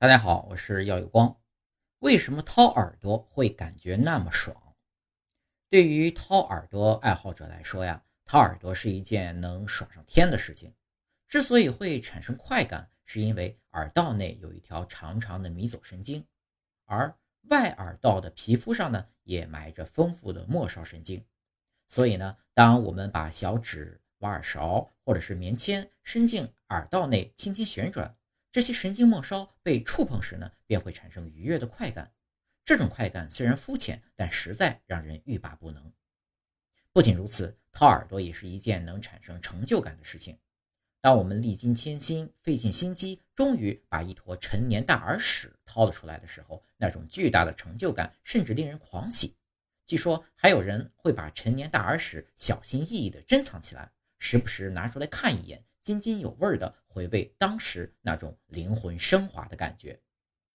大家好，我是耀有光。为什么掏耳朵会感觉那么爽？对于掏耳朵爱好者来说呀，掏耳朵是一件能爽上天的事情。之所以会产生快感，是因为耳道内有一条长长的迷走神经，而外耳道的皮肤上呢，也埋着丰富的末梢神经。所以呢，当我们把小指、挖耳勺或者是棉签伸进耳道内，轻轻旋转。这些神经末梢被触碰时呢，便会产生愉悦的快感。这种快感虽然肤浅，但实在让人欲罢不能。不仅如此，掏耳朵也是一件能产生成就感的事情。当我们历经千辛，费尽心机，终于把一坨陈年大耳屎掏了出来的时候，那种巨大的成就感甚至令人狂喜。据说还有人会把陈年大耳屎小心翼翼地珍藏起来，时不时拿出来看一眼。津津有味的回味当时那种灵魂升华的感觉。